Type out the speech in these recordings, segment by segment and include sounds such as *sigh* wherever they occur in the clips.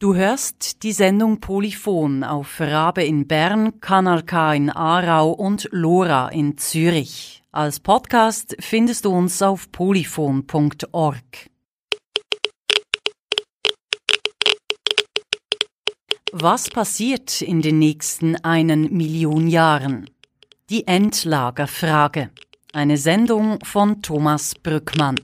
Du hörst die Sendung Polyphon auf Rabe in Bern, Kanal K in Aarau und Lora in Zürich. Als Podcast findest du uns auf polyphon.org. Was passiert in den nächsten einen Million Jahren? Die Endlagerfrage. Eine Sendung von Thomas Brückmann.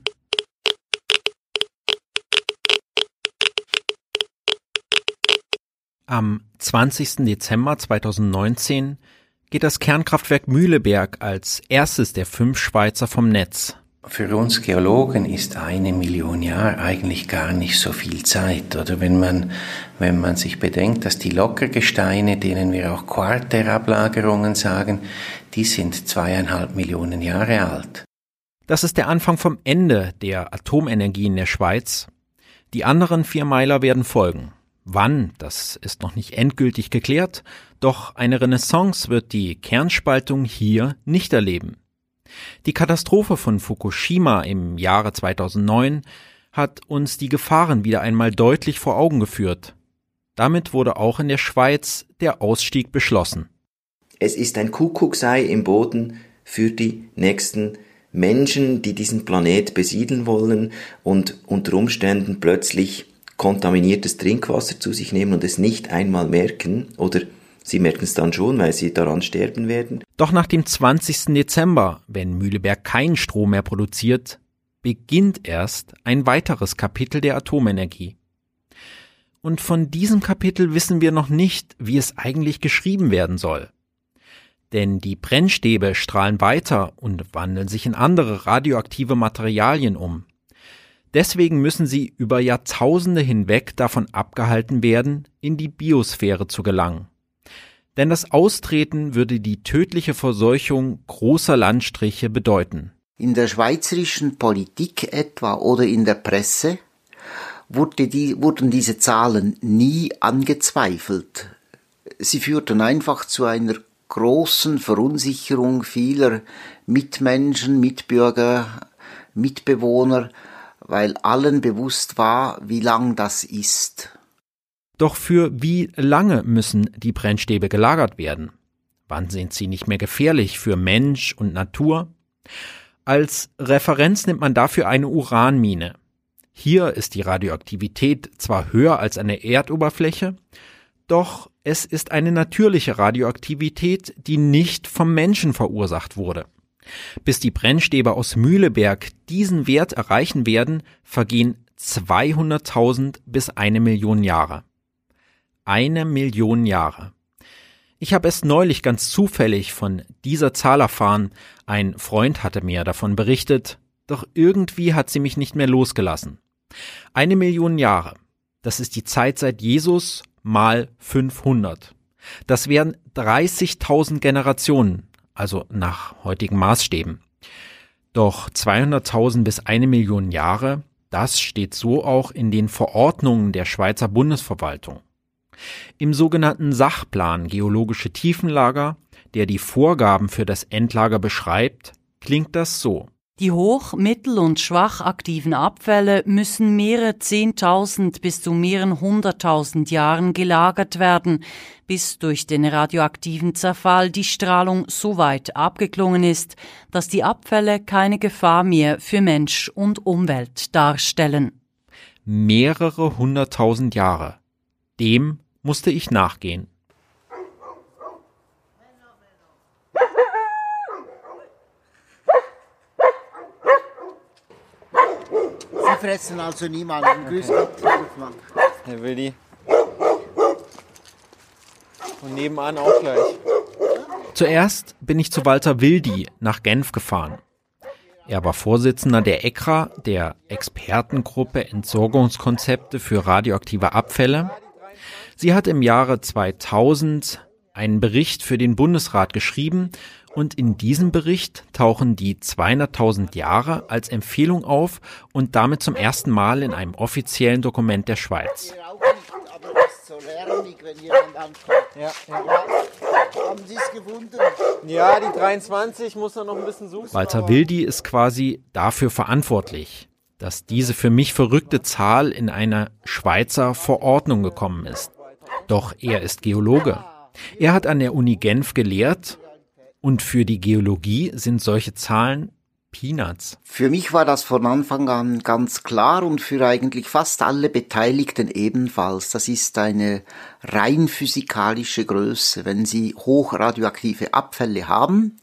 Am 20. Dezember 2019 geht das Kernkraftwerk Mühleberg als erstes der fünf Schweizer vom Netz. Für uns Geologen ist eine Million Jahre eigentlich gar nicht so viel Zeit. Oder wenn man, wenn man sich bedenkt, dass die Lockergesteine, denen wir auch Quarterablagerungen sagen, die sind zweieinhalb Millionen Jahre alt. Das ist der Anfang vom Ende der Atomenergie in der Schweiz. Die anderen vier Meiler werden folgen. Wann, das ist noch nicht endgültig geklärt, doch eine Renaissance wird die Kernspaltung hier nicht erleben. Die Katastrophe von Fukushima im Jahre 2009 hat uns die Gefahren wieder einmal deutlich vor Augen geführt. Damit wurde auch in der Schweiz der Ausstieg beschlossen. Es ist ein Kuckucksei im Boden für die nächsten Menschen, die diesen Planet besiedeln wollen und unter Umständen plötzlich kontaminiertes Trinkwasser zu sich nehmen und es nicht einmal merken oder sie merken es dann schon, weil sie daran sterben werden. Doch nach dem 20. Dezember, wenn Mühleberg keinen Strom mehr produziert, beginnt erst ein weiteres Kapitel der Atomenergie. Und von diesem Kapitel wissen wir noch nicht, wie es eigentlich geschrieben werden soll. Denn die Brennstäbe strahlen weiter und wandeln sich in andere radioaktive Materialien um. Deswegen müssen sie über Jahrtausende hinweg davon abgehalten werden, in die Biosphäre zu gelangen. Denn das Austreten würde die tödliche Verseuchung großer Landstriche bedeuten. In der schweizerischen Politik etwa oder in der Presse wurde die, wurden diese Zahlen nie angezweifelt. Sie führten einfach zu einer großen Verunsicherung vieler Mitmenschen, Mitbürger, Mitbewohner, weil allen bewusst war, wie lang das ist. Doch für wie lange müssen die Brennstäbe gelagert werden? Wann sind sie nicht mehr gefährlich für Mensch und Natur? Als Referenz nimmt man dafür eine Uranmine. Hier ist die Radioaktivität zwar höher als an der Erdoberfläche, doch es ist eine natürliche Radioaktivität, die nicht vom Menschen verursacht wurde. Bis die Brennstäbe aus Mühleberg diesen Wert erreichen werden, vergehen 200.000 bis eine Million Jahre. Eine Million Jahre. Ich habe es neulich ganz zufällig von dieser Zahl erfahren, ein Freund hatte mir davon berichtet, doch irgendwie hat sie mich nicht mehr losgelassen. Eine Million Jahre. Das ist die Zeit seit Jesus mal 500. Das wären 30.000 Generationen also nach heutigen Maßstäben. Doch 200.000 bis eine Million Jahre, das steht so auch in den Verordnungen der Schweizer Bundesverwaltung. Im sogenannten Sachplan Geologische Tiefenlager, der die Vorgaben für das Endlager beschreibt, klingt das so. Die hoch-, mittel- und schwach aktiven Abfälle müssen mehrere Zehntausend bis zu mehreren hunderttausend Jahren gelagert werden, bis durch den radioaktiven Zerfall die Strahlung so weit abgeklungen ist, dass die Abfälle keine Gefahr mehr für Mensch und Umwelt darstellen. Mehrere hunderttausend Jahre. Dem musste ich nachgehen. Sie fressen also niemanden. Grüß Gott, Herr Willi. Und nebenan auch gleich. Zuerst bin ich zu Walter Wildi nach Genf gefahren. Er war Vorsitzender der ECRA, der Expertengruppe Entsorgungskonzepte für radioaktive Abfälle. Sie hat im Jahre 2000 einen Bericht für den Bundesrat geschrieben und in diesem Bericht tauchen die 200.000 Jahre als Empfehlung auf und damit zum ersten Mal in einem offiziellen Dokument der Schweiz. Ja, ja. Haben Sie es gefunden? Ja, die 23 muss er noch ein bisschen suchen. Walter Wildi ist quasi dafür verantwortlich. dass diese für mich verrückte Zahl in einer Schweizer Verordnung gekommen ist. Doch er ist Geologe. Er hat an der Uni Genf gelehrt und für die Geologie sind solche Zahlen Peanuts. Für mich war das von Anfang an ganz klar und für eigentlich fast alle Beteiligten ebenfalls. Das ist eine rein physikalische Größe. Wenn Sie hochradioaktive Abfälle haben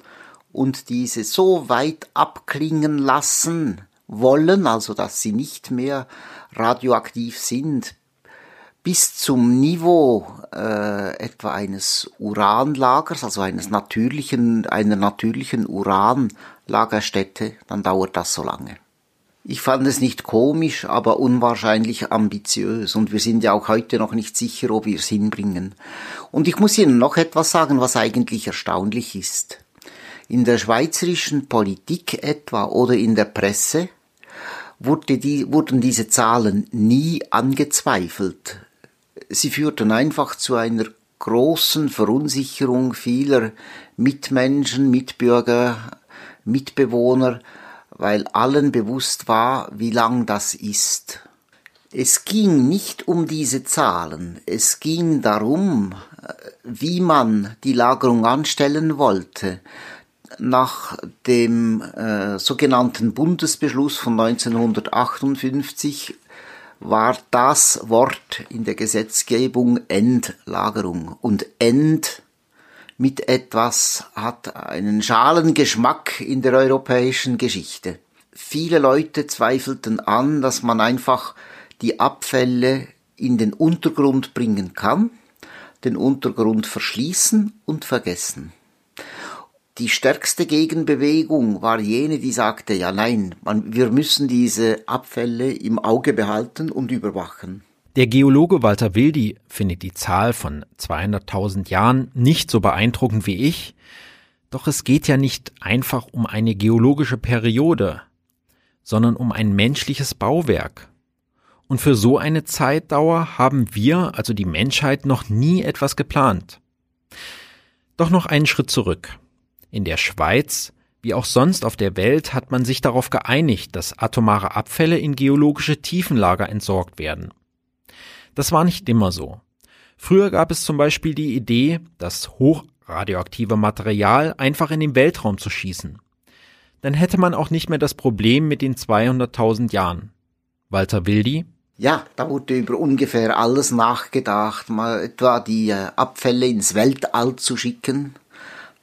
und diese so weit abklingen lassen wollen, also dass sie nicht mehr radioaktiv sind, bis zum Niveau äh, etwa eines Uranlagers, also eines natürlichen, einer natürlichen Uranlagerstätte, dann dauert das so lange. Ich fand es nicht komisch, aber unwahrscheinlich ambitiös und wir sind ja auch heute noch nicht sicher, ob wir es hinbringen. Und ich muss Ihnen noch etwas sagen, was eigentlich erstaunlich ist. In der schweizerischen Politik etwa oder in der Presse wurde die, wurden diese Zahlen nie angezweifelt sie führten einfach zu einer großen Verunsicherung vieler Mitmenschen, Mitbürger, Mitbewohner, weil allen bewusst war, wie lang das ist. Es ging nicht um diese Zahlen, es ging darum, wie man die Lagerung anstellen wollte. Nach dem äh, sogenannten Bundesbeschluss von 1958 war das Wort in der Gesetzgebung Endlagerung. Und End mit etwas hat einen schalen Geschmack in der europäischen Geschichte. Viele Leute zweifelten an, dass man einfach die Abfälle in den Untergrund bringen kann, den Untergrund verschließen und vergessen. Die stärkste Gegenbewegung war jene, die sagte, ja nein, man, wir müssen diese Abfälle im Auge behalten und überwachen. Der Geologe Walter Wildi findet die Zahl von 200.000 Jahren nicht so beeindruckend wie ich, doch es geht ja nicht einfach um eine geologische Periode, sondern um ein menschliches Bauwerk. Und für so eine Zeitdauer haben wir, also die Menschheit, noch nie etwas geplant. Doch noch einen Schritt zurück. In der Schweiz wie auch sonst auf der Welt hat man sich darauf geeinigt, dass atomare Abfälle in geologische Tiefenlager entsorgt werden. Das war nicht immer so. Früher gab es zum Beispiel die Idee, das hochradioaktive Material einfach in den Weltraum zu schießen. Dann hätte man auch nicht mehr das Problem mit den 200.000 Jahren. Walter Wildi? Ja, da wurde über ungefähr alles nachgedacht, mal etwa die äh, Abfälle ins Weltall zu schicken,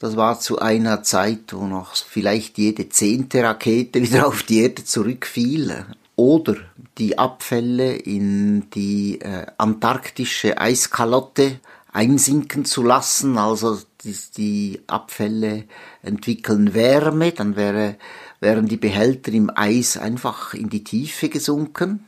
das war zu einer Zeit, wo noch vielleicht jede zehnte Rakete *laughs* wieder auf die Erde zurückfiel. Oder die Abfälle in die äh, antarktische Eiskalotte einsinken zu lassen. Also die, die Abfälle entwickeln Wärme, dann wäre, wären die Behälter im Eis einfach in die Tiefe gesunken,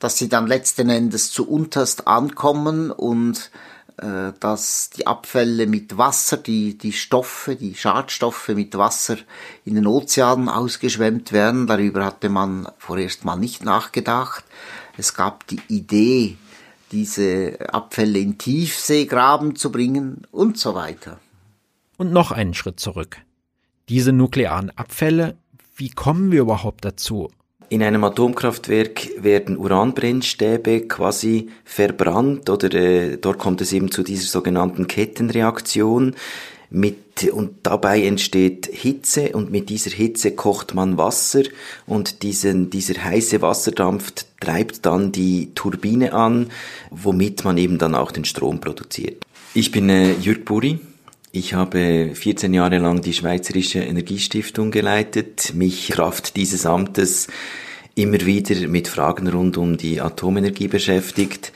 dass sie dann letzten Endes zu unterst ankommen und äh, dass die Abfälle mit Wasser, die, die Stoffe, die Schadstoffe mit Wasser in den Ozeanen ausgeschwemmt werden. Darüber hatte man vorerst mal nicht nachgedacht. Es gab die Idee, diese Abfälle in Tiefseegraben zu bringen und so weiter. Und noch einen Schritt zurück. Diese nuklearen Abfälle, wie kommen wir überhaupt dazu? In einem Atomkraftwerk werden Uranbrennstäbe quasi verbrannt oder äh, dort kommt es eben zu dieser sogenannten Kettenreaktion mit und dabei entsteht Hitze und mit dieser Hitze kocht man Wasser und diesen, dieser heiße Wasserdampf treibt dann die Turbine an, womit man eben dann auch den Strom produziert. Ich bin äh, Jürg Buri. Ich habe 14 Jahre lang die Schweizerische Energiestiftung geleitet, mich Kraft dieses Amtes immer wieder mit Fragen rund um die Atomenergie beschäftigt.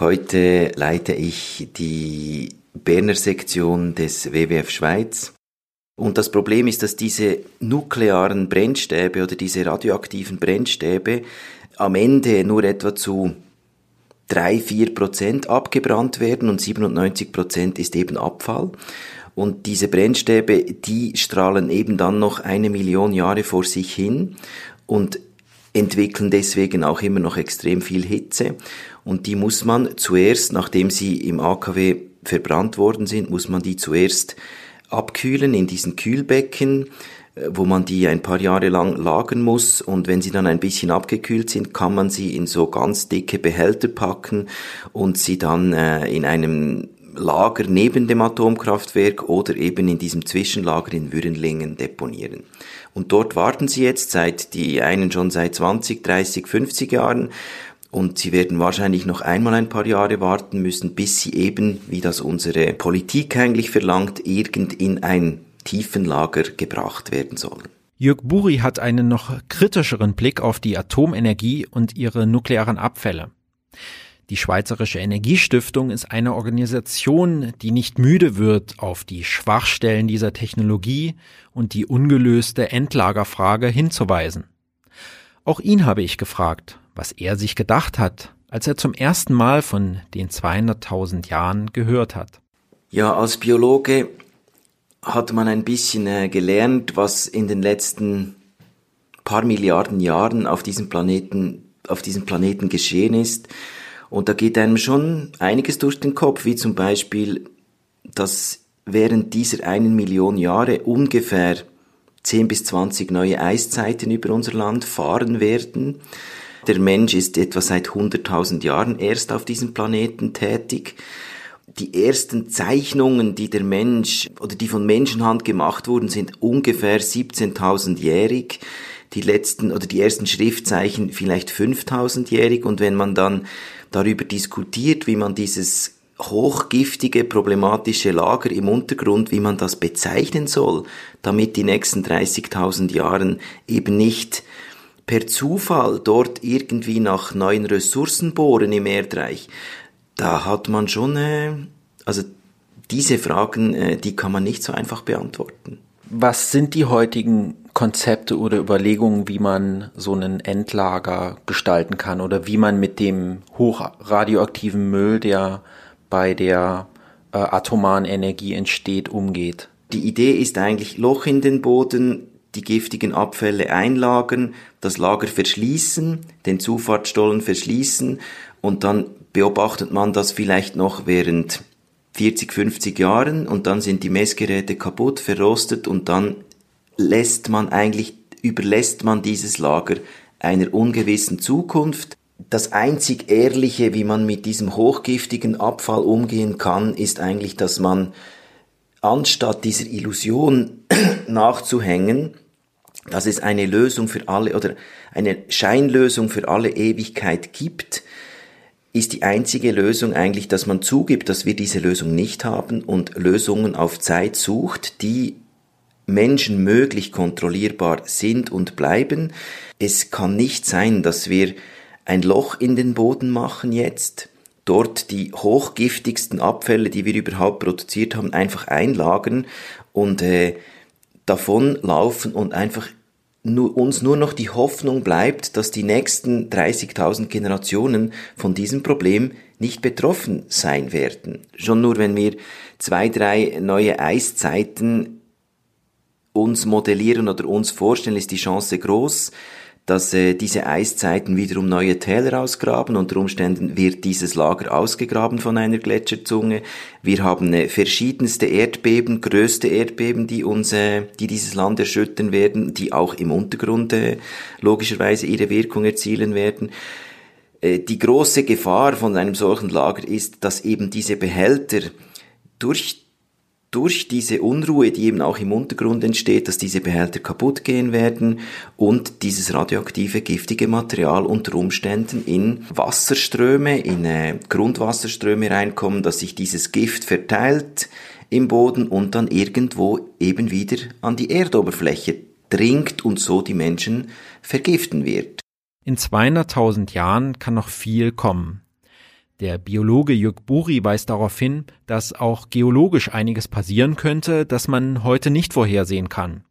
Heute leite ich die Berner Sektion des WWF Schweiz. Und das Problem ist, dass diese nuklearen Brennstäbe oder diese radioaktiven Brennstäbe am Ende nur etwa zu drei vier Prozent abgebrannt werden und 97 Prozent ist eben Abfall. Und diese Brennstäbe, die strahlen eben dann noch eine Million Jahre vor sich hin. Und entwickeln deswegen auch immer noch extrem viel Hitze und die muss man zuerst, nachdem sie im AKW verbrannt worden sind, muss man die zuerst abkühlen in diesen Kühlbecken, wo man die ein paar Jahre lang lagern muss und wenn sie dann ein bisschen abgekühlt sind, kann man sie in so ganz dicke Behälter packen und sie dann äh, in einem Lager neben dem Atomkraftwerk oder eben in diesem Zwischenlager in Würenlingen deponieren. Und dort warten sie jetzt seit die einen schon seit 20, 30, 50 Jahren und sie werden wahrscheinlich noch einmal ein paar Jahre warten müssen, bis sie eben, wie das unsere Politik eigentlich verlangt, irgend in ein Tiefenlager gebracht werden sollen. Jörg Buri hat einen noch kritischeren Blick auf die Atomenergie und ihre nuklearen Abfälle. Die Schweizerische Energiestiftung ist eine Organisation, die nicht müde wird, auf die Schwachstellen dieser Technologie und die ungelöste Endlagerfrage hinzuweisen. Auch ihn habe ich gefragt, was er sich gedacht hat, als er zum ersten Mal von den 200.000 Jahren gehört hat. Ja, als Biologe hat man ein bisschen äh, gelernt, was in den letzten paar Milliarden Jahren auf diesem Planeten, auf diesem Planeten geschehen ist. Und da geht einem schon einiges durch den Kopf, wie zum Beispiel, dass während dieser einen Million Jahre ungefähr 10 bis 20 neue Eiszeiten über unser Land fahren werden. Der Mensch ist etwa seit 100.000 Jahren erst auf diesem Planeten tätig. Die ersten Zeichnungen, die der Mensch oder die von Menschenhand gemacht wurden, sind ungefähr 17.000-jährig die letzten oder die ersten Schriftzeichen vielleicht 5000-jährig und wenn man dann darüber diskutiert, wie man dieses hochgiftige, problematische Lager im Untergrund, wie man das bezeichnen soll, damit die nächsten 30.000 Jahren eben nicht per Zufall dort irgendwie nach neuen Ressourcen bohren im Erdreich. Da hat man schon, äh, also diese Fragen, äh, die kann man nicht so einfach beantworten. Was sind die heutigen Konzepte oder Überlegungen, wie man so einen Endlager gestalten kann oder wie man mit dem hochradioaktiven Müll, der bei der äh, atomaren Energie entsteht, umgeht? Die Idee ist eigentlich Loch in den Boden, die giftigen Abfälle einlagern, das Lager verschließen, den Zufahrtsstollen verschließen und dann beobachtet man das vielleicht noch während 40, 50 Jahren und dann sind die Messgeräte kaputt, verrostet und dann lässt man eigentlich, überlässt man dieses Lager einer ungewissen Zukunft. Das einzig Ehrliche, wie man mit diesem hochgiftigen Abfall umgehen kann, ist eigentlich, dass man anstatt dieser Illusion *clears throat* nachzuhängen, dass es eine Lösung für alle oder eine Scheinlösung für alle Ewigkeit gibt, ist die einzige Lösung eigentlich, dass man zugibt, dass wir diese Lösung nicht haben und Lösungen auf Zeit sucht, die menschenmöglich kontrollierbar sind und bleiben. Es kann nicht sein, dass wir ein Loch in den Boden machen jetzt, dort die hochgiftigsten Abfälle, die wir überhaupt produziert haben, einfach einlagern und äh, davon laufen und einfach nur, uns nur noch die Hoffnung bleibt, dass die nächsten 30.000 Generationen von diesem Problem nicht betroffen sein werden. Schon nur wenn wir zwei, drei neue Eiszeiten uns modellieren oder uns vorstellen, ist die Chance groß, dass äh, diese Eiszeiten wiederum neue Täler ausgraben. Unter Umständen wird dieses Lager ausgegraben von einer Gletscherzunge. Wir haben äh, verschiedenste Erdbeben, größte Erdbeben, die uns, äh, die dieses Land erschüttern werden, die auch im Untergrund äh, logischerweise ihre Wirkung erzielen werden. Äh, die große Gefahr von einem solchen Lager ist, dass eben diese Behälter durch durch diese Unruhe, die eben auch im Untergrund entsteht, dass diese Behälter kaputt gehen werden und dieses radioaktive, giftige Material unter Umständen in Wasserströme, in äh, Grundwasserströme reinkommen, dass sich dieses Gift verteilt im Boden und dann irgendwo eben wieder an die Erdoberfläche dringt und so die Menschen vergiften wird. In 200.000 Jahren kann noch viel kommen. Der Biologe Jörg Buri weist darauf hin, dass auch geologisch einiges passieren könnte, das man heute nicht vorhersehen kann.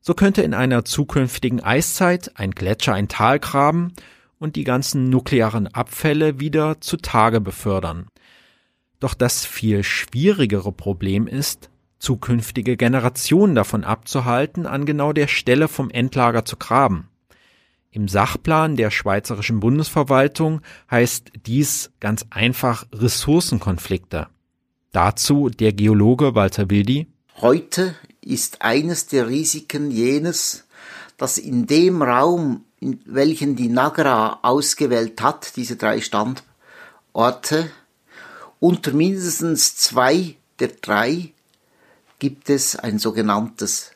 So könnte in einer zukünftigen Eiszeit ein Gletscher ein Tal graben und die ganzen nuklearen Abfälle wieder zutage befördern. Doch das viel schwierigere Problem ist, zukünftige Generationen davon abzuhalten, an genau der Stelle vom Endlager zu graben. Im Sachplan der Schweizerischen Bundesverwaltung heißt dies ganz einfach Ressourcenkonflikte. Dazu der Geologe Walter Wildi. Heute ist eines der Risiken jenes, dass in dem Raum, in welchen die Nagra ausgewählt hat, diese drei Standorte, unter mindestens zwei der drei gibt es ein sogenanntes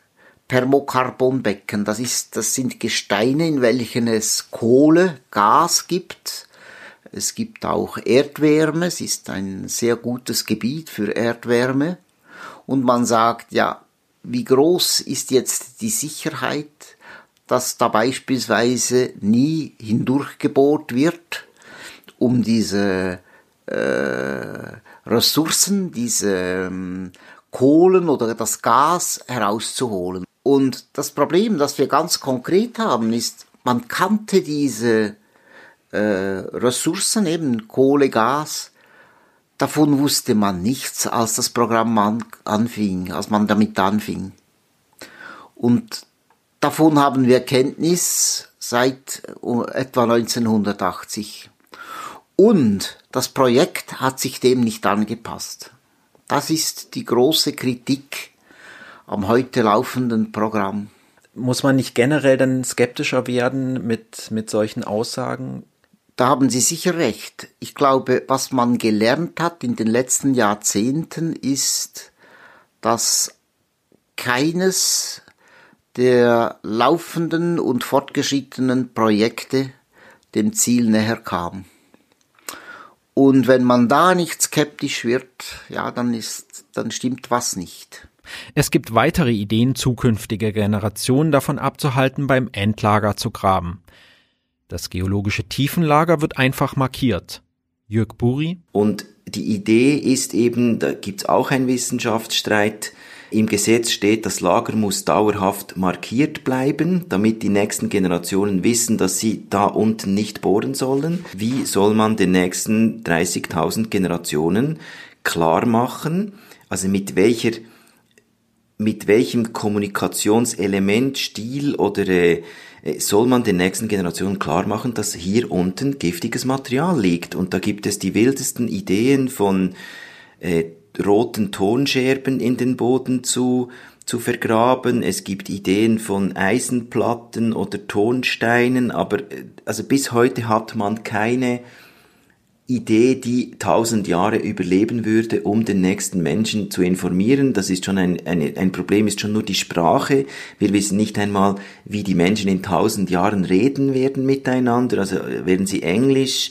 Thermokarbonbecken. Das ist, das sind Gesteine, in welchen es Kohle, Gas gibt. Es gibt auch Erdwärme. Es ist ein sehr gutes Gebiet für Erdwärme. Und man sagt, ja, wie groß ist jetzt die Sicherheit, dass da beispielsweise nie hindurchgebohrt wird, um diese äh, Ressourcen, diese ähm, Kohlen oder das Gas herauszuholen. Und das Problem, das wir ganz konkret haben, ist, man kannte diese äh, Ressourcen, eben Kohle, Gas, davon wusste man nichts, als das Programm an, anfing, als man damit anfing. Und davon haben wir Kenntnis seit äh, etwa 1980. Und das Projekt hat sich dem nicht angepasst. Das ist die große Kritik am heute laufenden Programm. Muss man nicht generell dann skeptischer werden mit, mit solchen Aussagen? Da haben Sie sicher recht. Ich glaube, was man gelernt hat in den letzten Jahrzehnten ist, dass keines der laufenden und fortgeschrittenen Projekte dem Ziel näher kam. Und wenn man da nicht skeptisch wird, ja, dann ist, dann stimmt was nicht. Es gibt weitere Ideen, zukünftige Generationen davon abzuhalten, beim Endlager zu graben. Das geologische Tiefenlager wird einfach markiert. Jörg Buri. Und die Idee ist eben, da gibt's auch einen Wissenschaftsstreit, im Gesetz steht, das Lager muss dauerhaft markiert bleiben, damit die nächsten Generationen wissen, dass sie da unten nicht bohren sollen. Wie soll man den nächsten 30.000 Generationen klar machen, also mit welcher mit welchem Kommunikationselement, Stil oder äh, soll man den nächsten Generationen klar machen, dass hier unten giftiges Material liegt. Und da gibt es die wildesten Ideen von äh, roten Tonscherben in den Boden zu, zu vergraben. Es gibt Ideen von Eisenplatten oder Tonsteinen, aber äh, also bis heute hat man keine Idee, die tausend Jahre überleben würde, um den nächsten Menschen zu informieren. Das ist schon ein, ein, ein Problem, ist schon nur die Sprache. Wir wissen nicht einmal, wie die Menschen in tausend Jahren reden werden miteinander. Also werden sie Englisch,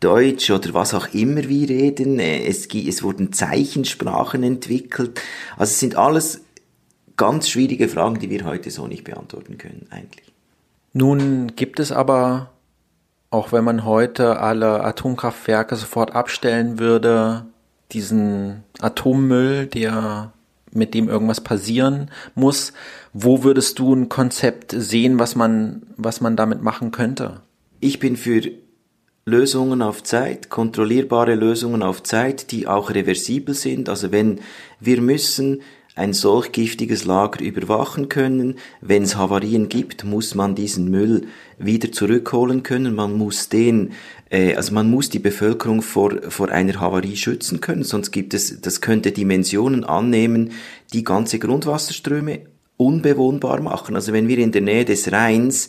Deutsch oder was auch immer wir reden. Äh, es, es wurden Zeichensprachen entwickelt. Also es sind alles ganz schwierige Fragen, die wir heute so nicht beantworten können eigentlich. Nun gibt es aber, auch wenn man heute alle Atomkraftwerke sofort abstellen würde, diesen Atommüll, der mit dem irgendwas passieren muss. Wo würdest du ein Konzept sehen, was man, was man damit machen könnte? Ich bin für Lösungen auf Zeit, kontrollierbare Lösungen auf Zeit, die auch reversibel sind. Also wenn wir müssen ein solch giftiges Lager überwachen können. Wenn es Havarien gibt, muss man diesen Müll wieder zurückholen können. Man muss den, äh, also man muss die Bevölkerung vor, vor einer Havarie schützen können. Sonst gibt es, das könnte Dimensionen annehmen, die ganze Grundwasserströme unbewohnbar machen. Also wenn wir in der Nähe des Rheins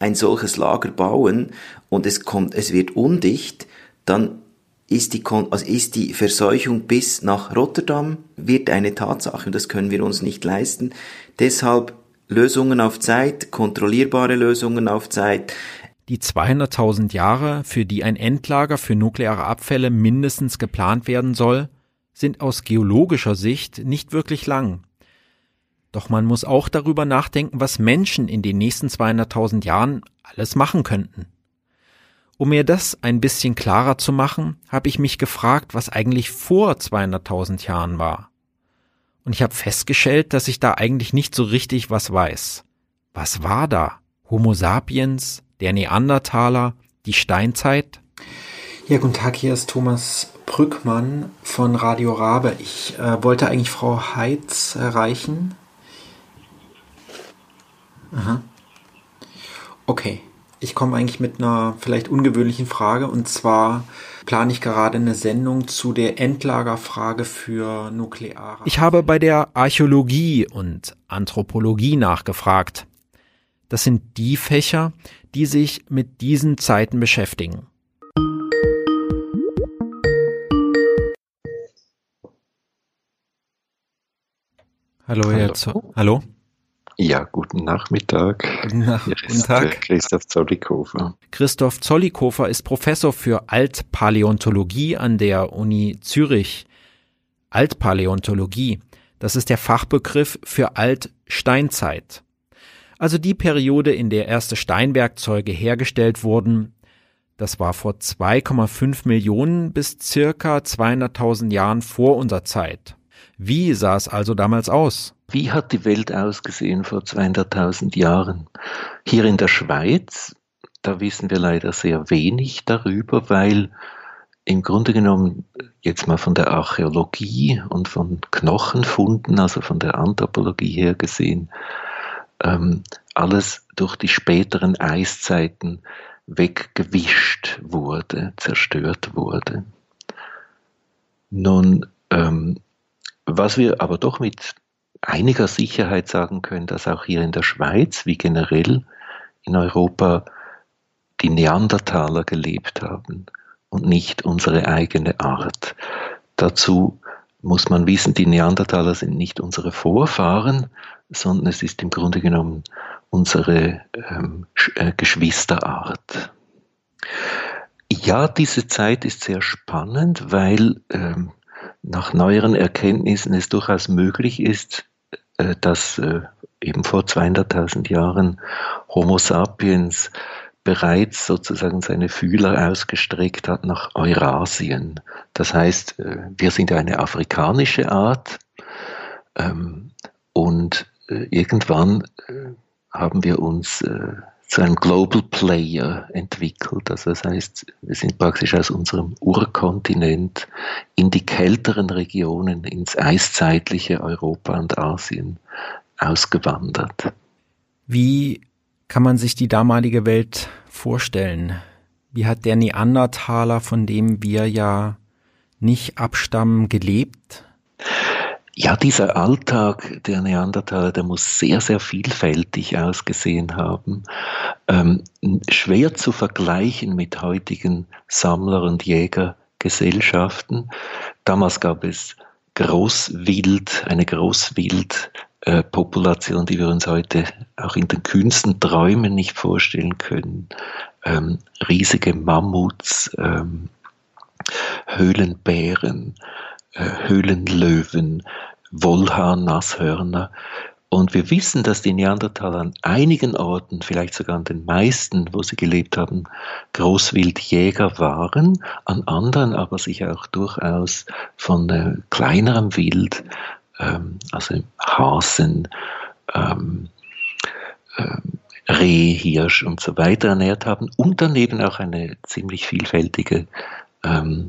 ein solches Lager bauen und es kommt, es wird undicht, dann ist die, also ist die Verseuchung bis nach Rotterdam wird eine Tatsache und das können wir uns nicht leisten. Deshalb Lösungen auf Zeit, kontrollierbare Lösungen auf Zeit. Die 200.000 Jahre, für die ein Endlager für nukleare Abfälle mindestens geplant werden soll, sind aus geologischer Sicht nicht wirklich lang. Doch man muss auch darüber nachdenken, was Menschen in den nächsten 200.000 Jahren alles machen könnten. Um mir das ein bisschen klarer zu machen, habe ich mich gefragt, was eigentlich vor 200.000 Jahren war. Und ich habe festgestellt, dass ich da eigentlich nicht so richtig was weiß. Was war da? Homo sapiens, der Neandertaler, die Steinzeit? Ja, guten Tag, hier ist Thomas Brückmann von Radio Rabe. Ich äh, wollte eigentlich Frau Heitz erreichen. Aha. Okay. Ich komme eigentlich mit einer vielleicht ungewöhnlichen Frage und zwar plane ich gerade eine Sendung zu der Endlagerfrage für nukleare. Ich habe bei der Archäologie und Anthropologie nachgefragt. Das sind die Fächer, die sich mit diesen Zeiten beschäftigen. Hallo, Herr Zo Hallo? Ja, guten Nachmittag. Guten, Nach guten Tag. Christoph Zollikofer. Christoph Zollikofer ist Professor für Altpaläontologie an der Uni Zürich. Altpaläontologie, das ist der Fachbegriff für Altsteinzeit. Also die Periode, in der erste Steinwerkzeuge hergestellt wurden, das war vor 2,5 Millionen bis circa 200.000 Jahren vor unserer Zeit. Wie sah es also damals aus? Wie hat die Welt ausgesehen vor 200.000 Jahren? Hier in der Schweiz, da wissen wir leider sehr wenig darüber, weil im Grunde genommen jetzt mal von der Archäologie und von Knochenfunden, also von der Anthropologie her gesehen, ähm, alles durch die späteren Eiszeiten weggewischt wurde, zerstört wurde. Nun, ähm, was wir aber doch mit einiger Sicherheit sagen können, dass auch hier in der Schweiz wie generell in Europa die Neandertaler gelebt haben und nicht unsere eigene Art. Dazu muss man wissen, die Neandertaler sind nicht unsere Vorfahren, sondern es ist im Grunde genommen unsere ähm, äh, Geschwisterart. Ja, diese Zeit ist sehr spannend, weil ähm, nach neueren Erkenntnissen es durchaus möglich ist, dass äh, eben vor 200.000 Jahren Homo sapiens bereits sozusagen seine Fühler ausgestreckt hat nach Eurasien. Das heißt, äh, wir sind eine afrikanische Art ähm, und irgendwann haben wir uns zu einem Global Player entwickelt. Also das heißt, wir sind praktisch aus unserem Urkontinent in die kälteren Regionen, ins eiszeitliche Europa und Asien ausgewandert. Wie kann man sich die damalige Welt vorstellen? Wie hat der Neandertaler, von dem wir ja nicht abstammen, gelebt? Ja, dieser Alltag der Neandertaler, der muss sehr, sehr vielfältig ausgesehen haben. Ähm, schwer zu vergleichen mit heutigen Sammler- und Jägergesellschaften. Damals gab es Großwild, eine Großwildpopulation, äh, die wir uns heute auch in den kühnsten Träumen nicht vorstellen können. Ähm, riesige Mammuts, ähm, Höhlenbären, Höhlenlöwen, Wollhahn, Nasshörner. Und wir wissen, dass die Neandertaler an einigen Orten, vielleicht sogar an den meisten, wo sie gelebt haben, Großwildjäger waren, an anderen aber sich auch durchaus von äh, kleinerem Wild, ähm, also Hasen, ähm, ähm, Reh, Hirsch und so weiter ernährt haben und daneben auch eine ziemlich vielfältige ähm,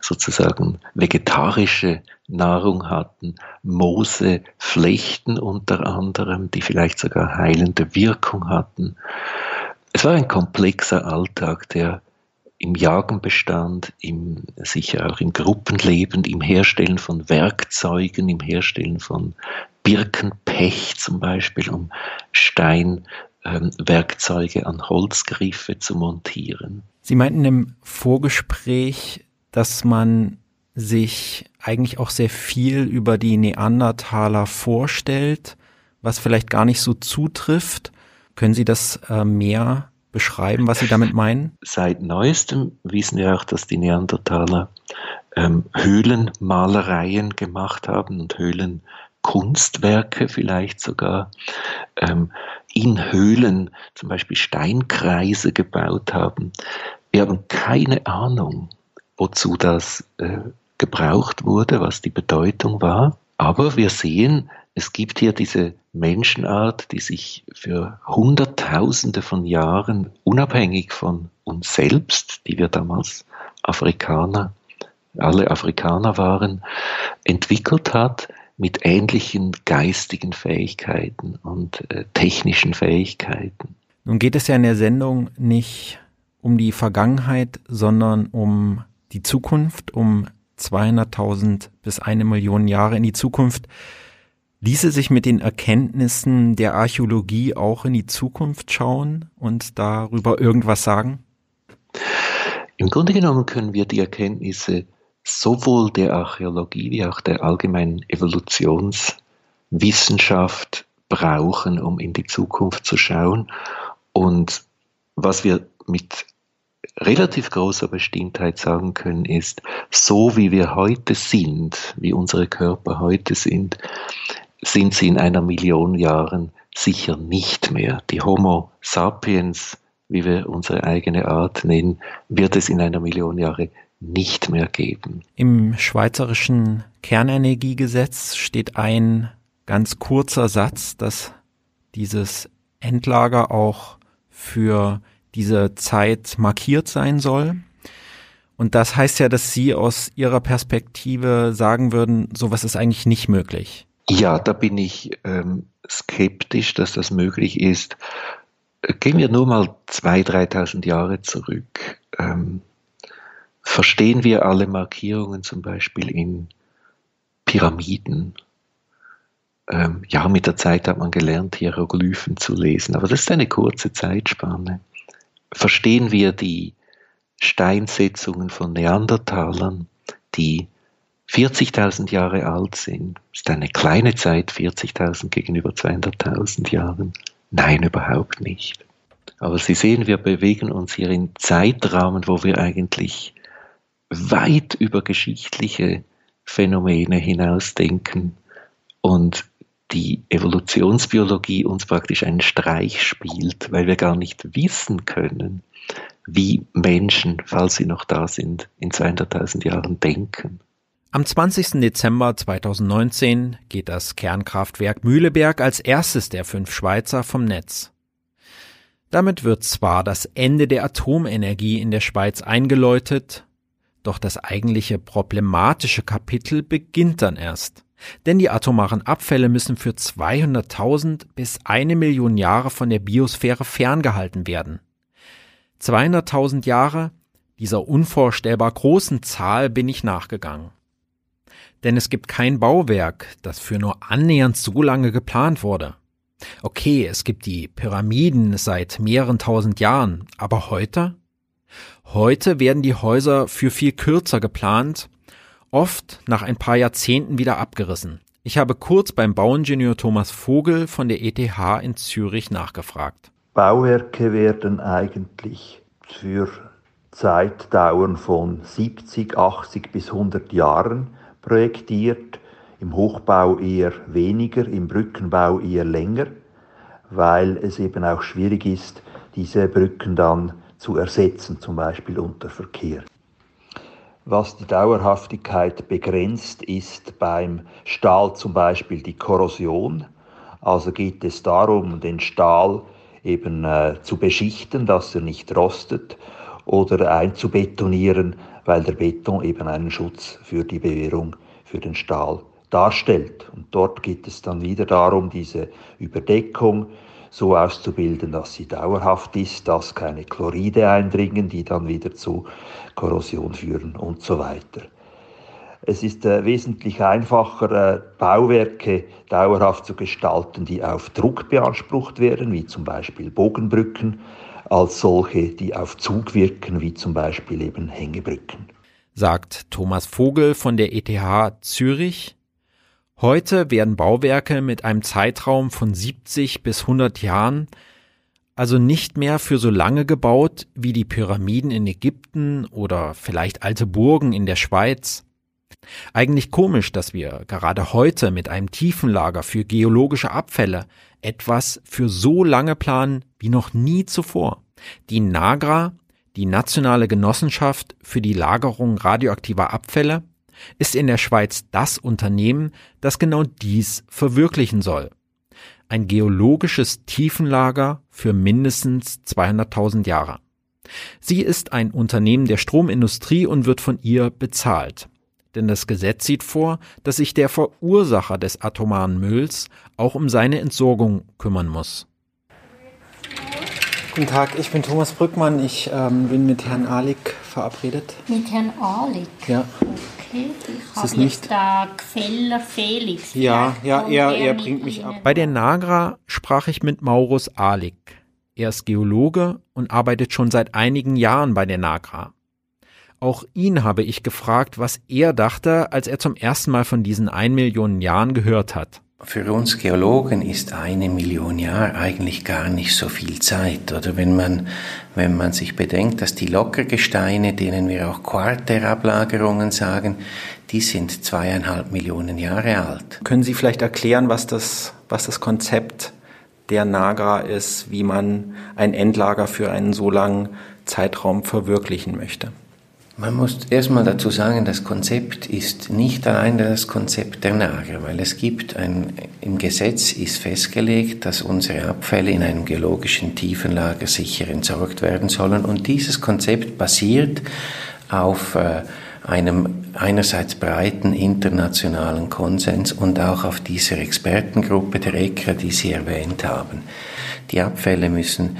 sozusagen vegetarische Nahrung hatten, Moose, Flechten unter anderem, die vielleicht sogar heilende Wirkung hatten. Es war ein komplexer Alltag, der im Jagen bestand, im, sicher auch im Gruppenleben, im Herstellen von Werkzeugen, im Herstellen von Birkenpech zum Beispiel, um Steinwerkzeuge ähm, an Holzgriffe zu montieren. Sie meinten im Vorgespräch, dass man sich eigentlich auch sehr viel über die Neandertaler vorstellt, was vielleicht gar nicht so zutrifft. Können Sie das äh, mehr beschreiben, was Sie damit meinen? Seit neuestem wissen wir auch, dass die Neandertaler ähm, Höhlenmalereien gemacht haben und Höhlenkunstwerke vielleicht sogar ähm, in Höhlen zum Beispiel Steinkreise gebaut haben. Wir haben keine Ahnung, wozu das äh, gebraucht wurde, was die Bedeutung war. Aber wir sehen, es gibt hier diese Menschenart, die sich für Hunderttausende von Jahren unabhängig von uns selbst, die wir damals Afrikaner, alle Afrikaner waren, entwickelt hat mit ähnlichen geistigen Fähigkeiten und äh, technischen Fähigkeiten. Nun geht es ja in der Sendung nicht um die Vergangenheit, sondern um die Zukunft um 200.000 bis eine Million Jahre in die Zukunft. Ließe sich mit den Erkenntnissen der Archäologie auch in die Zukunft schauen und darüber irgendwas sagen? Im Grunde genommen können wir die Erkenntnisse sowohl der Archäologie wie auch der allgemeinen Evolutionswissenschaft brauchen, um in die Zukunft zu schauen. Und was wir mit relativ großer Bestimmtheit sagen können, ist, so wie wir heute sind, wie unsere Körper heute sind, sind sie in einer Million Jahren sicher nicht mehr. Die Homo sapiens, wie wir unsere eigene Art nennen, wird es in einer Million Jahre nicht mehr geben. Im schweizerischen Kernenergiegesetz steht ein ganz kurzer Satz, dass dieses Endlager auch für diese Zeit markiert sein soll. Und das heißt ja, dass Sie aus Ihrer Perspektive sagen würden, sowas ist eigentlich nicht möglich. Ja, da bin ich ähm, skeptisch, dass das möglich ist. Gehen wir nur mal 2.000, 3.000 Jahre zurück. Ähm, verstehen wir alle Markierungen zum Beispiel in Pyramiden? Ähm, ja, mit der Zeit hat man gelernt, Hieroglyphen zu lesen, aber das ist eine kurze Zeitspanne verstehen wir die Steinsetzungen von Neandertalern, die 40.000 Jahre alt sind. Ist eine kleine Zeit, 40.000 gegenüber 200.000 Jahren. Nein, überhaupt nicht. Aber Sie sehen, wir bewegen uns hier in Zeitrahmen, wo wir eigentlich weit über geschichtliche Phänomene hinausdenken und die Evolutionsbiologie uns praktisch einen Streich spielt, weil wir gar nicht wissen können, wie Menschen, falls sie noch da sind, in 200.000 Jahren denken. Am 20. Dezember 2019 geht das Kernkraftwerk Mühleberg als erstes der fünf Schweizer vom Netz. Damit wird zwar das Ende der Atomenergie in der Schweiz eingeläutet, doch das eigentliche problematische Kapitel beginnt dann erst. Denn die atomaren Abfälle müssen für 200.000 bis eine Million Jahre von der Biosphäre ferngehalten werden. 200.000 Jahre, dieser unvorstellbar großen Zahl bin ich nachgegangen. Denn es gibt kein Bauwerk, das für nur annähernd so lange geplant wurde. Okay, es gibt die Pyramiden seit mehreren tausend Jahren, aber heute? Heute werden die Häuser für viel kürzer geplant oft nach ein paar Jahrzehnten wieder abgerissen. Ich habe kurz beim Bauingenieur Thomas Vogel von der ETH in Zürich nachgefragt. Bauwerke werden eigentlich für Zeitdauern von 70, 80 bis 100 Jahren projektiert, im Hochbau eher weniger, im Brückenbau eher länger, weil es eben auch schwierig ist, diese Brücken dann zu ersetzen, zum Beispiel unter Verkehr. Was die Dauerhaftigkeit begrenzt, ist beim Stahl zum Beispiel die Korrosion. Also geht es darum, den Stahl eben äh, zu beschichten, dass er nicht rostet oder einzubetonieren, weil der Beton eben einen Schutz für die Bewährung für den Stahl darstellt. Und dort geht es dann wieder darum, diese Überdeckung so auszubilden, dass sie dauerhaft ist, dass keine Chloride eindringen, die dann wieder zu Korrosion führen und so weiter. Es ist äh, wesentlich einfacher, äh, Bauwerke dauerhaft zu gestalten, die auf Druck beansprucht werden, wie zum Beispiel Bogenbrücken, als solche, die auf Zug wirken, wie zum Beispiel eben Hängebrücken. Sagt Thomas Vogel von der ETH Zürich. Heute werden Bauwerke mit einem Zeitraum von 70 bis 100 Jahren also nicht mehr für so lange gebaut wie die Pyramiden in Ägypten oder vielleicht alte Burgen in der Schweiz. Eigentlich komisch, dass wir gerade heute mit einem Tiefenlager für geologische Abfälle etwas für so lange planen wie noch nie zuvor. Die NAGRA, die Nationale Genossenschaft für die Lagerung radioaktiver Abfälle, ist in der Schweiz das Unternehmen, das genau dies verwirklichen soll. Ein geologisches Tiefenlager für mindestens 200.000 Jahre. Sie ist ein Unternehmen der Stromindustrie und wird von ihr bezahlt. Denn das Gesetz sieht vor, dass sich der Verursacher des atomaren Mülls auch um seine Entsorgung kümmern muss. Guten Tag, ich bin Thomas Brückmann. Ich ähm, bin mit Herrn Alik verabredet? Mit Herrn Ahlig? Ja. Okay, ich habe nicht- jetzt da Gefeller Felix. Ja, ja, er- er bringt mich Ihnen. ab. Bei der Nagra sprach ich mit Maurus Ahlig. Er ist Geologe und arbeitet schon seit einigen Jahren bei der Nagra. Auch ihn habe ich gefragt, was er dachte, als er zum ersten Mal von diesen ein Millionen Jahren gehört hat. Für uns Geologen ist eine Million Jahre eigentlich gar nicht so viel Zeit. Oder wenn man, wenn man sich bedenkt, dass die Lockergesteine, denen wir auch Quarterablagerungen sagen, die sind zweieinhalb Millionen Jahre alt. Können Sie vielleicht erklären, was das, was das Konzept der Nagra ist, wie man ein Endlager für einen so langen Zeitraum verwirklichen möchte? Man muss erstmal dazu sagen, das Konzept ist nicht allein das Konzept der Nager, weil es gibt ein, im Gesetz ist festgelegt, dass unsere Abfälle in einem geologischen Tiefenlager sicher entsorgt werden sollen und dieses Konzept basiert auf äh, einem einerseits breiten internationalen Konsens und auch auf dieser Expertengruppe der ECRA, die Sie erwähnt haben. Die Abfälle müssen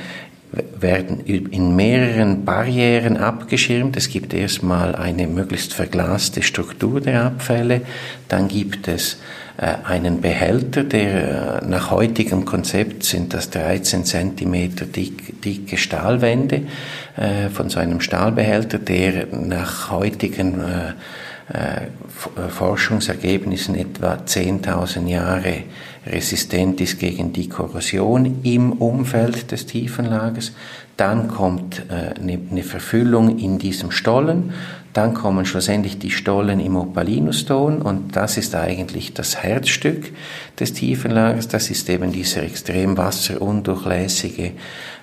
werden in mehreren Barrieren abgeschirmt. Es gibt erstmal eine möglichst verglaste Struktur der Abfälle, dann gibt es äh, einen Behälter, der äh, nach heutigem Konzept sind das 13 cm dick, dicke Stahlwände äh, von so einem Stahlbehälter, der nach heutigen Forschungsergebnissen etwa 10.000 Jahre resistent ist gegen die Korrosion im Umfeld des Tiefenlagers. Dann kommt äh, eine, eine Verfüllung in diesem Stollen. Dann kommen schlussendlich die Stollen im Opalinuston und das ist eigentlich das Herzstück des Tiefenlagers. Das ist eben dieser extrem wasserundurchlässige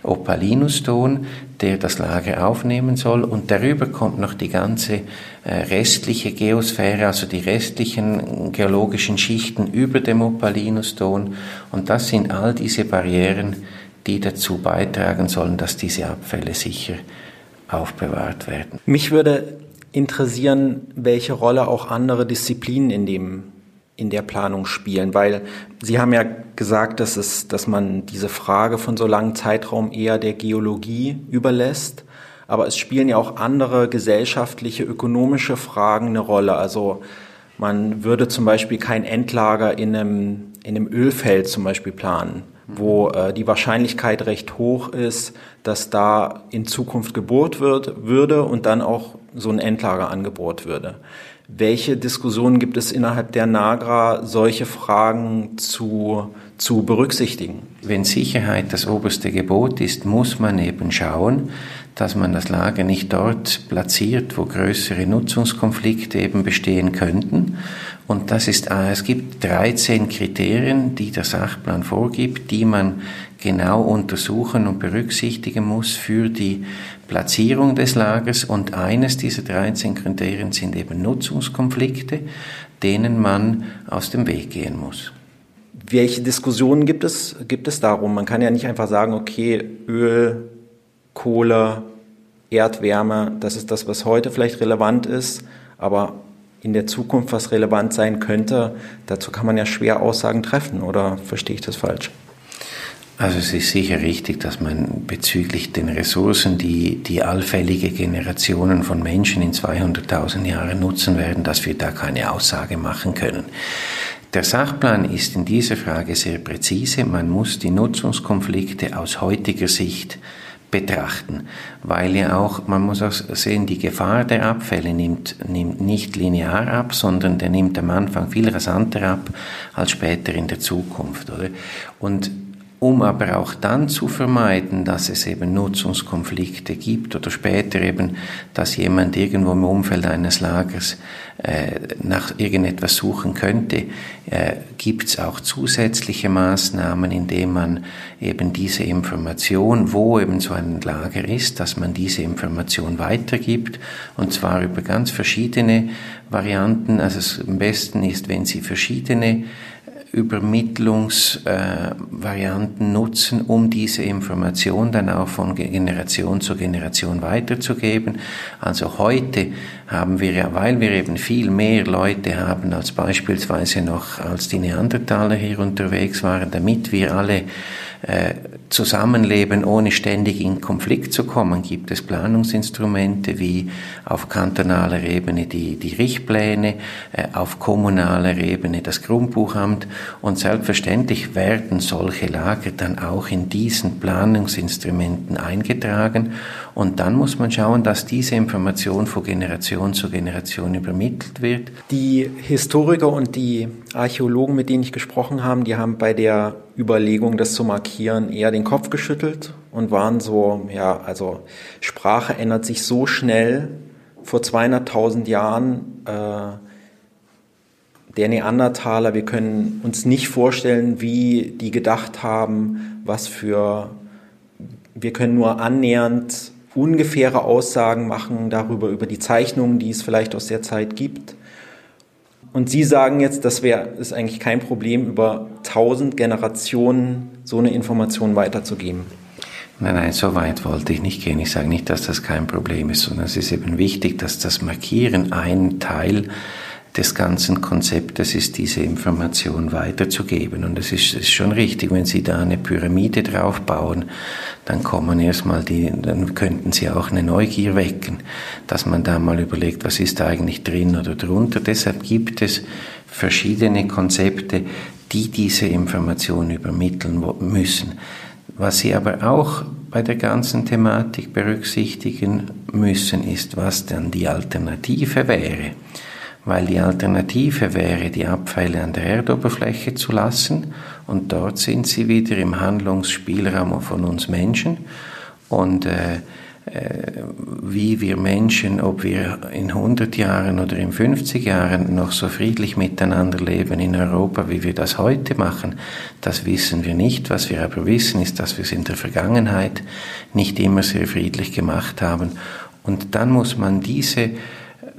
Opalinuston, der das Lager aufnehmen soll. Und darüber kommt noch die ganze äh, restliche Geosphäre, also die restlichen geologischen Schichten über dem Opalinuston. Und das sind all diese Barrieren, die dazu beitragen sollen, dass diese Abfälle sicher aufbewahrt werden. Mich würde interessieren, welche Rolle auch andere Disziplinen in dem in der Planung spielen, weil Sie haben ja gesagt, dass es, dass man diese Frage von so langem Zeitraum eher der Geologie überlässt, aber es spielen ja auch andere gesellschaftliche, ökonomische Fragen eine Rolle. Also man würde zum Beispiel kein Endlager in einem, in einem Ölfeld zum Beispiel planen, wo äh, die Wahrscheinlichkeit recht hoch ist, dass da in Zukunft gebohrt wird, würde und dann auch so ein Endlager angebohrt würde. Welche Diskussionen gibt es innerhalb der NAGRA, solche Fragen zu, zu berücksichtigen? Wenn Sicherheit das oberste Gebot ist, muss man eben schauen, dass man das Lager nicht dort platziert, wo größere Nutzungskonflikte eben bestehen könnten. Und das ist, es gibt 13 Kriterien, die der Sachplan vorgibt, die man genau untersuchen und berücksichtigen muss für die Platzierung des Lagers. Und eines dieser 13 Kriterien sind eben Nutzungskonflikte, denen man aus dem Weg gehen muss. Welche Diskussionen gibt es, gibt es darum? Man kann ja nicht einfach sagen, okay, Öl, Kohle, Erdwärme, das ist das, was heute vielleicht relevant ist, aber in der Zukunft, was relevant sein könnte, dazu kann man ja schwer Aussagen treffen, oder verstehe ich das falsch? Also es ist sicher richtig, dass man bezüglich den Ressourcen, die die allfällige Generationen von Menschen in 200.000 Jahren nutzen werden, dass wir da keine Aussage machen können. Der Sachplan ist in dieser Frage sehr präzise. Man muss die Nutzungskonflikte aus heutiger Sicht betrachten, weil ja auch, man muss auch sehen, die Gefahr der Abfälle nimmt, nimmt nicht linear ab, sondern der nimmt am Anfang viel rasanter ab als später in der Zukunft, oder? Und um aber auch dann zu vermeiden, dass es eben Nutzungskonflikte gibt oder später eben, dass jemand irgendwo im Umfeld eines Lagers äh, nach irgendetwas suchen könnte, äh, gibt es auch zusätzliche Maßnahmen, indem man eben diese Information, wo eben so ein Lager ist, dass man diese Information weitergibt und zwar über ganz verschiedene Varianten. Also am besten ist, wenn Sie verschiedene Übermittlungsvarianten äh, nutzen, um diese Information dann auch von Generation zu Generation weiterzugeben. Also heute haben wir ja, weil wir eben viel mehr Leute haben als beispielsweise noch als die Neandertaler hier unterwegs waren, damit wir alle zusammenleben, ohne ständig in Konflikt zu kommen, gibt es Planungsinstrumente wie auf kantonaler Ebene die, die Richtpläne, äh, auf kommunaler Ebene das Grundbuchamt und selbstverständlich werden solche Lager dann auch in diesen Planungsinstrumenten eingetragen und dann muss man schauen, dass diese Information von Generation zu Generation übermittelt wird. Die Historiker und die Archäologen, mit denen ich gesprochen habe, die haben bei der Überlegung, das zu markieren, eher den Kopf geschüttelt und waren so, ja, also Sprache ändert sich so schnell. Vor 200.000 Jahren äh, der Neandertaler, wir können uns nicht vorstellen, wie die gedacht haben, was für, wir können nur annähernd ungefähre Aussagen machen darüber, über die Zeichnungen, die es vielleicht aus der Zeit gibt. Und Sie sagen jetzt, das wäre ist eigentlich kein Problem, über tausend Generationen so eine Information weiterzugeben. Nein, nein, so weit wollte ich nicht gehen. Ich sage nicht, dass das kein Problem ist, sondern es ist eben wichtig, dass das Markieren ein Teil des ganzen Konzeptes ist, diese Information weiterzugeben. Und es ist, ist, schon richtig, wenn Sie da eine Pyramide draufbauen, dann kommen erstmal die, dann könnten Sie auch eine Neugier wecken, dass man da mal überlegt, was ist da eigentlich drin oder drunter. Deshalb gibt es verschiedene Konzepte, die diese Information übermitteln müssen. Was Sie aber auch bei der ganzen Thematik berücksichtigen müssen, ist, was dann die Alternative wäre weil die Alternative wäre, die Abfälle an der Erdoberfläche zu lassen und dort sind sie wieder im Handlungsspielraum von uns Menschen und äh, äh, wie wir Menschen, ob wir in 100 Jahren oder in 50 Jahren noch so friedlich miteinander leben in Europa, wie wir das heute machen, das wissen wir nicht. Was wir aber wissen, ist, dass wir es in der Vergangenheit nicht immer sehr friedlich gemacht haben. Und dann muss man diese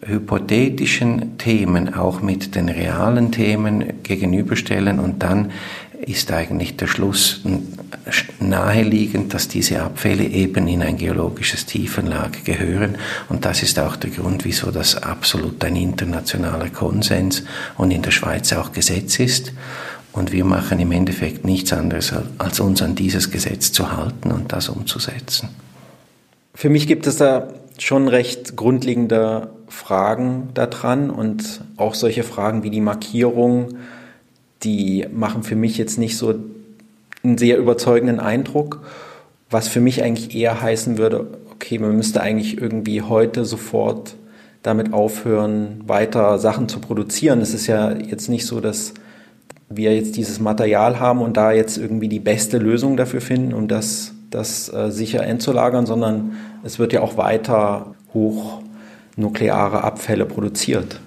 hypothetischen Themen auch mit den realen Themen gegenüberstellen und dann ist eigentlich der Schluss naheliegend, dass diese Abfälle eben in ein geologisches Tiefenlager gehören. Und das ist auch der Grund, wieso das absolut ein internationaler Konsens und in der Schweiz auch Gesetz ist. Und wir machen im Endeffekt nichts anderes, als uns an dieses Gesetz zu halten und das umzusetzen. Für mich gibt es da schon recht grundlegende Fragen da dran und auch solche Fragen wie die Markierung, die machen für mich jetzt nicht so einen sehr überzeugenden Eindruck, was für mich eigentlich eher heißen würde, okay, man müsste eigentlich irgendwie heute sofort damit aufhören, weiter Sachen zu produzieren. Es ist ja jetzt nicht so, dass wir jetzt dieses Material haben und da jetzt irgendwie die beste Lösung dafür finden, um das, das äh, sicher entzulagern, sondern es wird ja auch weiter hochnukleare Abfälle produziert.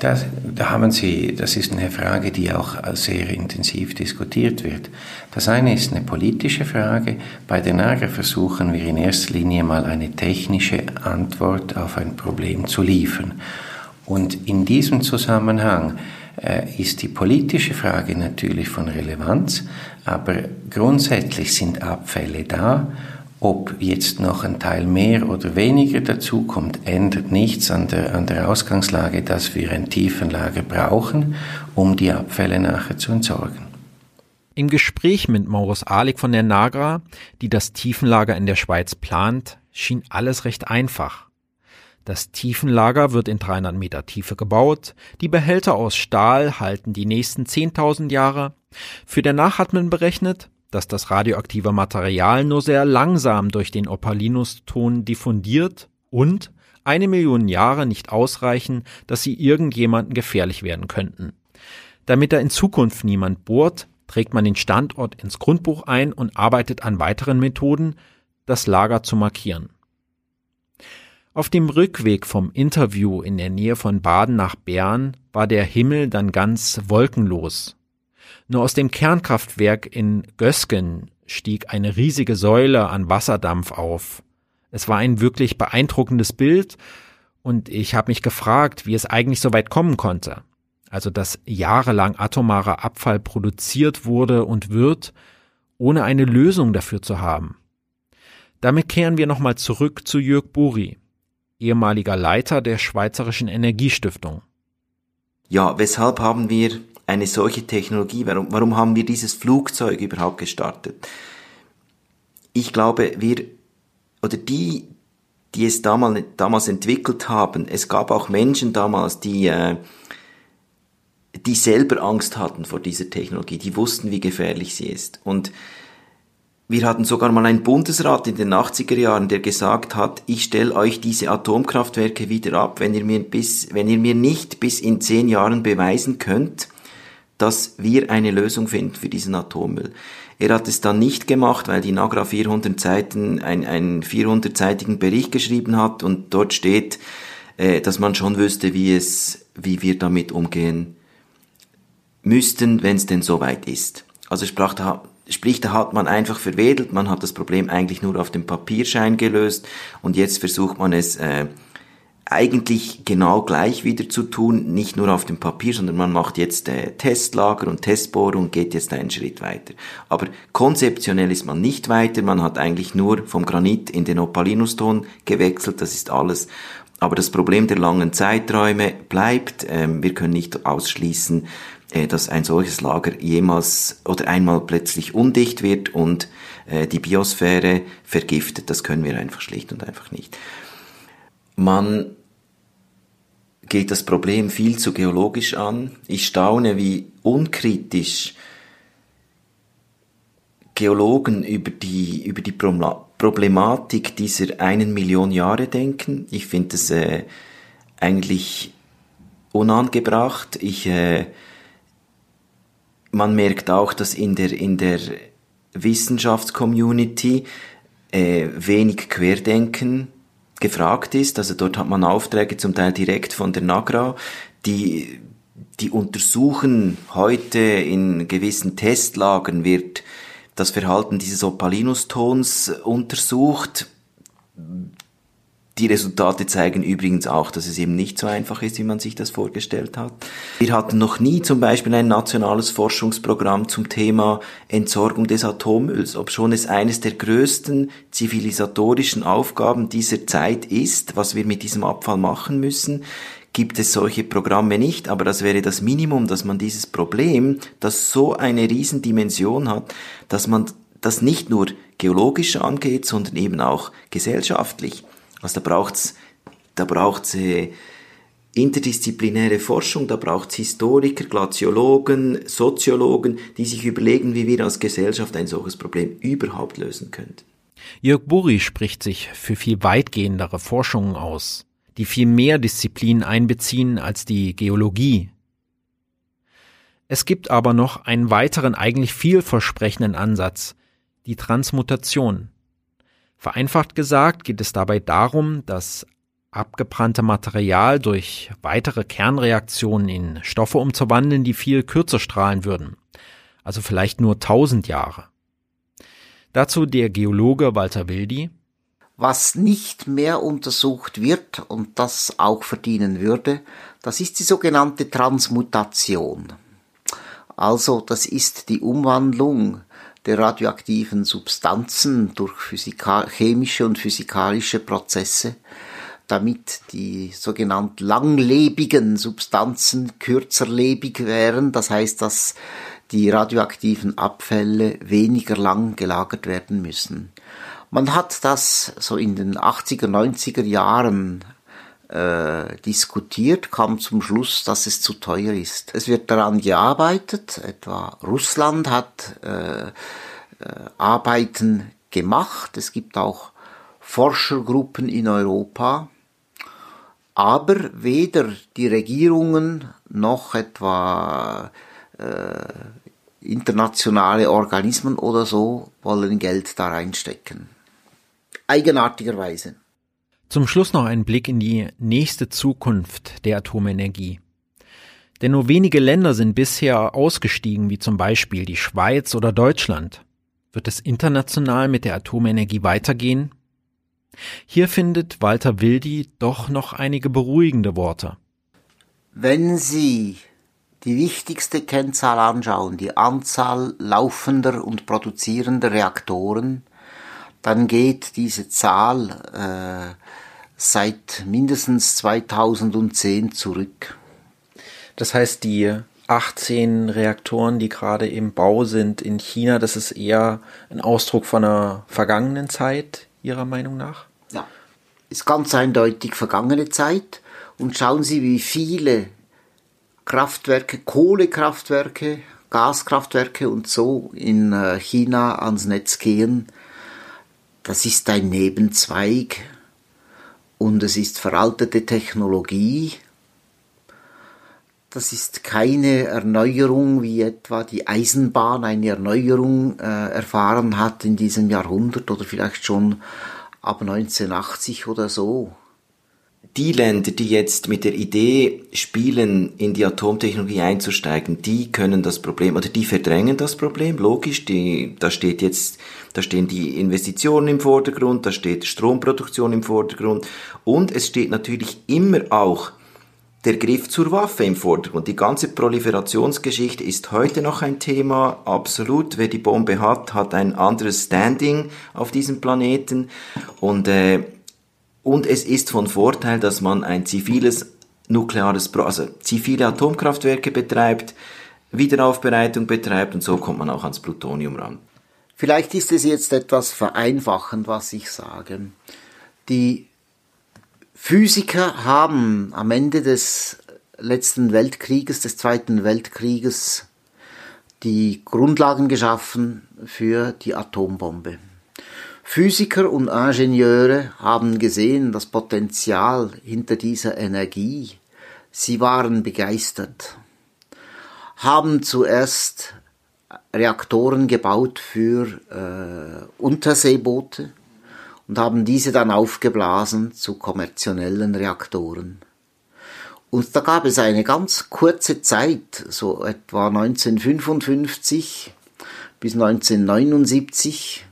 Das, da haben Sie, das ist eine Frage, die auch sehr intensiv diskutiert wird. Das eine ist eine politische Frage. Bei den Nager versuchen wir in erster Linie mal eine technische Antwort auf ein Problem zu liefern. Und in diesem Zusammenhang äh, ist die politische Frage natürlich von Relevanz, aber grundsätzlich sind Abfälle da ob jetzt noch ein Teil mehr oder weniger dazukommt, ändert nichts an der, an der Ausgangslage, dass wir ein Tiefenlager brauchen, um die Abfälle nachher zu entsorgen. Im Gespräch mit Maurus Ahlig von der Nagra, die das Tiefenlager in der Schweiz plant, schien alles recht einfach. Das Tiefenlager wird in 300 Meter Tiefe gebaut, die Behälter aus Stahl halten die nächsten 10.000 Jahre, für der Nachatmen berechnet dass das radioaktive Material nur sehr langsam durch den Opalinuston diffundiert und eine Million Jahre nicht ausreichen, dass sie irgendjemanden gefährlich werden könnten. Damit da in Zukunft niemand bohrt, trägt man den Standort ins Grundbuch ein und arbeitet an weiteren Methoden, das Lager zu markieren. Auf dem Rückweg vom Interview in der Nähe von Baden nach Bern war der Himmel dann ganz wolkenlos nur aus dem Kernkraftwerk in Gösgen stieg eine riesige Säule an Wasserdampf auf. Es war ein wirklich beeindruckendes Bild, und ich habe mich gefragt, wie es eigentlich so weit kommen konnte. Also dass jahrelang atomarer Abfall produziert wurde und wird, ohne eine Lösung dafür zu haben. Damit kehren wir nochmal zurück zu Jörg Buri, ehemaliger Leiter der Schweizerischen Energiestiftung. Ja, weshalb haben wir eine solche Technologie, warum, warum haben wir dieses Flugzeug überhaupt gestartet? Ich glaube, wir, oder die, die es damals, damals entwickelt haben, es gab auch Menschen damals, die, äh, die selber Angst hatten vor dieser Technologie, die wussten, wie gefährlich sie ist. Und wir hatten sogar mal einen Bundesrat in den 80er Jahren, der gesagt hat, ich stelle euch diese Atomkraftwerke wieder ab, wenn ihr mir bis, wenn ihr mir nicht bis in zehn Jahren beweisen könnt, dass wir eine Lösung finden für diesen Atommüll. Er hat es dann nicht gemacht, weil die Nagra 400 Seiten, ein, einen 400-seitigen Bericht geschrieben hat und dort steht, äh, dass man schon wüsste, wie es, wie wir damit umgehen müssten, wenn es denn soweit ist. Also sprach, sprich, da hat man einfach verwedelt, man hat das Problem eigentlich nur auf dem Papierschein gelöst und jetzt versucht man es äh, eigentlich genau gleich wieder zu tun, nicht nur auf dem Papier, sondern man macht jetzt äh, Testlager und Testbohrung geht jetzt einen Schritt weiter. Aber konzeptionell ist man nicht weiter, man hat eigentlich nur vom Granit in den Opalinuston gewechselt, das ist alles. Aber das Problem der langen Zeiträume bleibt, ähm, wir können nicht ausschließen, äh, dass ein solches Lager jemals oder einmal plötzlich undicht wird und äh, die Biosphäre vergiftet. Das können wir einfach schlicht und einfach nicht. Man geht das Problem viel zu geologisch an. Ich staune, wie unkritisch Geologen über die, über die Problematik dieser einen Million Jahre denken. Ich finde es äh, eigentlich unangebracht. Ich äh, man merkt auch, dass in der, in der Wissenschaftscommunity äh, wenig Querdenken gefragt ist. Also dort hat man Aufträge zum Teil direkt von der NAGRA, die, die untersuchen heute in gewissen Testlagern wird das Verhalten dieses Opalinustons untersucht. Die Resultate zeigen übrigens auch, dass es eben nicht so einfach ist, wie man sich das vorgestellt hat. Wir hatten noch nie zum Beispiel ein nationales Forschungsprogramm zum Thema Entsorgung des Atommülls, obschon es eines der größten zivilisatorischen Aufgaben dieser Zeit ist, was wir mit diesem Abfall machen müssen gibt es solche Programme nicht, aber das wäre das Minimum, dass man dieses Problem, das so eine Riesendimension hat, dass man das nicht nur geologisch angeht, sondern eben auch gesellschaftlich. Also da braucht's, da braucht's äh, interdisziplinäre Forschung, da braucht's Historiker, Glaziologen, Soziologen, die sich überlegen, wie wir als Gesellschaft ein solches Problem überhaupt lösen können. Jörg Burri spricht sich für viel weitgehendere Forschungen aus, die viel mehr Disziplinen einbeziehen als die Geologie. Es gibt aber noch einen weiteren eigentlich vielversprechenden Ansatz, die Transmutation. Vereinfacht gesagt geht es dabei darum, das abgebrannte Material durch weitere Kernreaktionen in Stoffe umzuwandeln, die viel kürzer strahlen würden, also vielleicht nur 1000 Jahre. Dazu der Geologe Walter Wildi. Was nicht mehr untersucht wird und das auch verdienen würde, das ist die sogenannte Transmutation. Also das ist die Umwandlung der radioaktiven Substanzen durch chemische und physikalische Prozesse, damit die sogenannt langlebigen Substanzen kürzerlebig wären. Das heißt, dass die radioaktiven Abfälle weniger lang gelagert werden müssen. Man hat das so in den 80er, 90er Jahren äh, diskutiert, kam zum Schluss, dass es zu teuer ist. Es wird daran gearbeitet, etwa Russland hat äh, äh, Arbeiten gemacht, es gibt auch Forschergruppen in Europa, aber weder die Regierungen noch etwa äh, internationale Organismen oder so wollen Geld da reinstecken. Eigenartigerweise. Zum Schluss noch ein Blick in die nächste Zukunft der Atomenergie. Denn nur wenige Länder sind bisher ausgestiegen, wie zum Beispiel die Schweiz oder Deutschland. Wird es international mit der Atomenergie weitergehen? Hier findet Walter Wildi doch noch einige beruhigende Worte. Wenn Sie die wichtigste Kennzahl anschauen, die Anzahl laufender und produzierender Reaktoren, dann geht diese Zahl äh, seit mindestens 2010 zurück. Das heißt, die 18 Reaktoren, die gerade im Bau sind in China, das ist eher ein Ausdruck von einer vergangenen Zeit, Ihrer Meinung nach? Ja, ist ganz eindeutig vergangene Zeit. Und schauen Sie, wie viele Kraftwerke, Kohlekraftwerke, Gaskraftwerke und so in äh, China ans Netz gehen. Das ist ein Nebenzweig und es ist veraltete Technologie. Das ist keine Erneuerung, wie etwa die Eisenbahn eine Erneuerung äh, erfahren hat in diesem Jahrhundert oder vielleicht schon ab 1980 oder so die Länder, die jetzt mit der Idee spielen, in die Atomtechnologie einzusteigen, die können das Problem oder die verdrängen das Problem. Logisch, die, da steht jetzt, da stehen die Investitionen im Vordergrund, da steht Stromproduktion im Vordergrund und es steht natürlich immer auch der Griff zur Waffe im Vordergrund. Die ganze Proliferationsgeschichte ist heute noch ein Thema, absolut. Wer die Bombe hat, hat ein anderes Standing auf diesem Planeten und äh, und es ist von Vorteil, dass man ein ziviles nukleares, also zivile Atomkraftwerke betreibt, Wiederaufbereitung betreibt und so kommt man auch ans Plutonium ran. Vielleicht ist es jetzt etwas vereinfachend, was ich sage. Die Physiker haben am Ende des letzten Weltkrieges, des Zweiten Weltkrieges, die Grundlagen geschaffen für die Atombombe. Physiker und Ingenieure haben gesehen das Potenzial hinter dieser Energie. Sie waren begeistert, haben zuerst Reaktoren gebaut für äh, Unterseeboote und haben diese dann aufgeblasen zu kommerziellen Reaktoren. Und da gab es eine ganz kurze Zeit, so etwa 1955 bis 1979,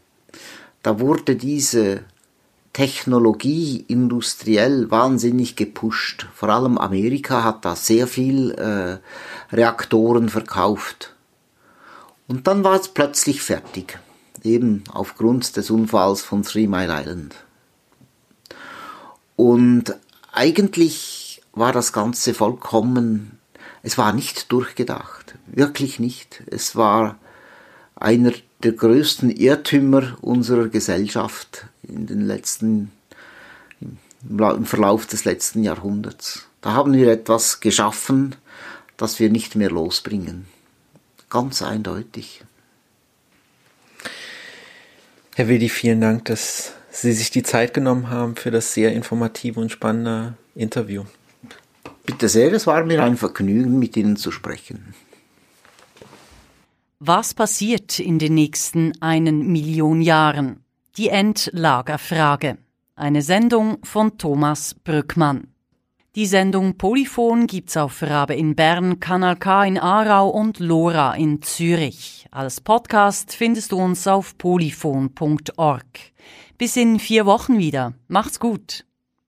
da wurde diese Technologie industriell wahnsinnig gepusht. Vor allem Amerika hat da sehr viel äh, Reaktoren verkauft. Und dann war es plötzlich fertig, eben aufgrund des Unfalls von Three Mile Island. Und eigentlich war das Ganze vollkommen, es war nicht durchgedacht, wirklich nicht. Es war einer der größten Irrtümer unserer Gesellschaft in den letzten, im Verlauf des letzten Jahrhunderts. Da haben wir etwas geschaffen, das wir nicht mehr losbringen. Ganz eindeutig. Herr Wildi, vielen Dank, dass Sie sich die Zeit genommen haben für das sehr informative und spannende Interview. Bitte sehr, es war mir ein Vergnügen, mit Ihnen zu sprechen. Was passiert in den nächsten einen Million Jahren? Die Endlagerfrage. Eine Sendung von Thomas Brückmann. Die Sendung Polyphon gibt's auf Rabe in Bern, Kanal K in Aarau und Lora in Zürich. Als Podcast findest du uns auf polyphon.org. Bis in vier Wochen wieder. Macht's gut.